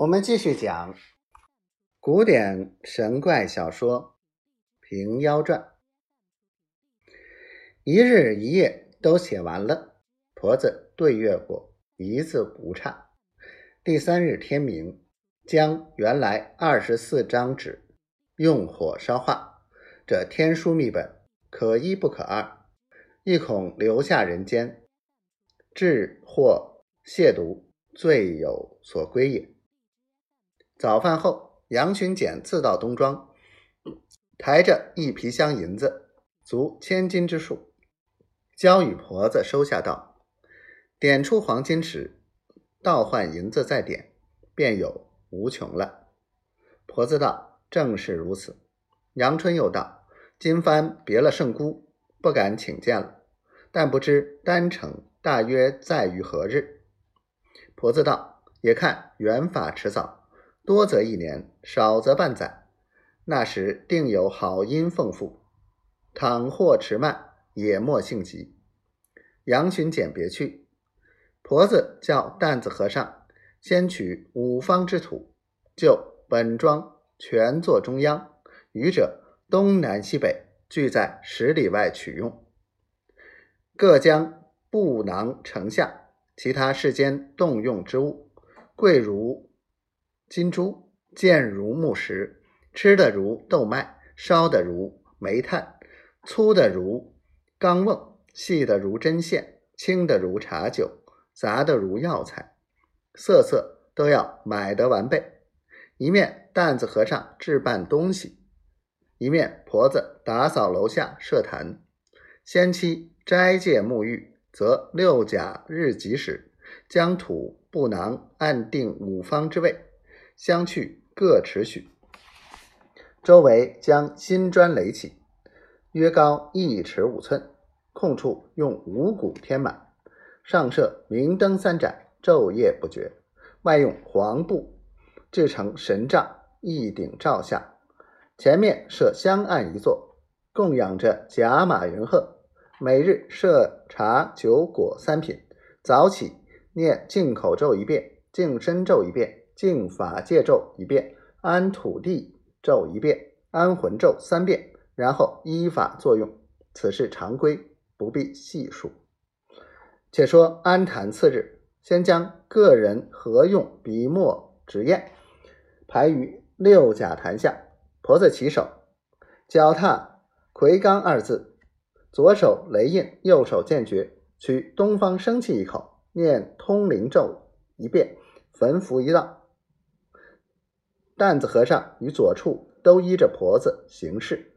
我们继续讲古典神怪小说《平妖传》。一日一夜都写完了，婆子对阅过，一字不差。第三日天明，将原来二十四张纸用火烧化。这天书秘本可一不可二，亦恐留下人间，至或亵渎，罪有所归也。早饭后，杨巡检自到东庄，抬着一皮箱银子，足千金之数，交与婆子收下道：“点出黄金时，倒换银子再点，便有无穷了。”婆子道：“正是如此。”杨春又道：“金帆别了圣姑，不敢请见了，但不知丹城大约在于何日？”婆子道：“也看缘法迟早。”多则一年，少则半载，那时定有好音奉付。倘或迟慢，也莫性急。杨巡检别去，婆子叫担子和尚先取五方之土，就本庄全作中央，余者东南西北俱在十里外取用。各将布囊盛下，其他世间动用之物，贵如。金珠见如木石，吃的如豆麦，烧的如煤炭，粗的如钢瓮，细的如针线，轻的如茶酒，杂的如药材，色色都要买得完备。一面担子和尚置办东西，一面婆子打扫楼下设坛。先期斋戒沐浴，则六甲日吉时，将土布囊按定五方之位。相去各尺许，周围将新砖垒起，约高一尺五寸，空处用五谷填满，上设明灯三盏，昼夜不绝。外用黄布制成神帐，一顶罩下。前面设香案一座，供养着甲马云鹤。每日设茶酒果三品。早起念净口咒一遍，净身咒一遍。净法界咒一遍，安土地咒一遍，安魂咒三遍，然后依法作用。此事常规，不必细数。且说安坛次日，先将个人合用笔墨纸砚排于六甲坛下。婆子起手，脚踏魁罡二字，左手雷印，右手剑诀，取东方生气一口，念通灵咒一遍，焚符一道。担子和尚与左处都依着婆子行事，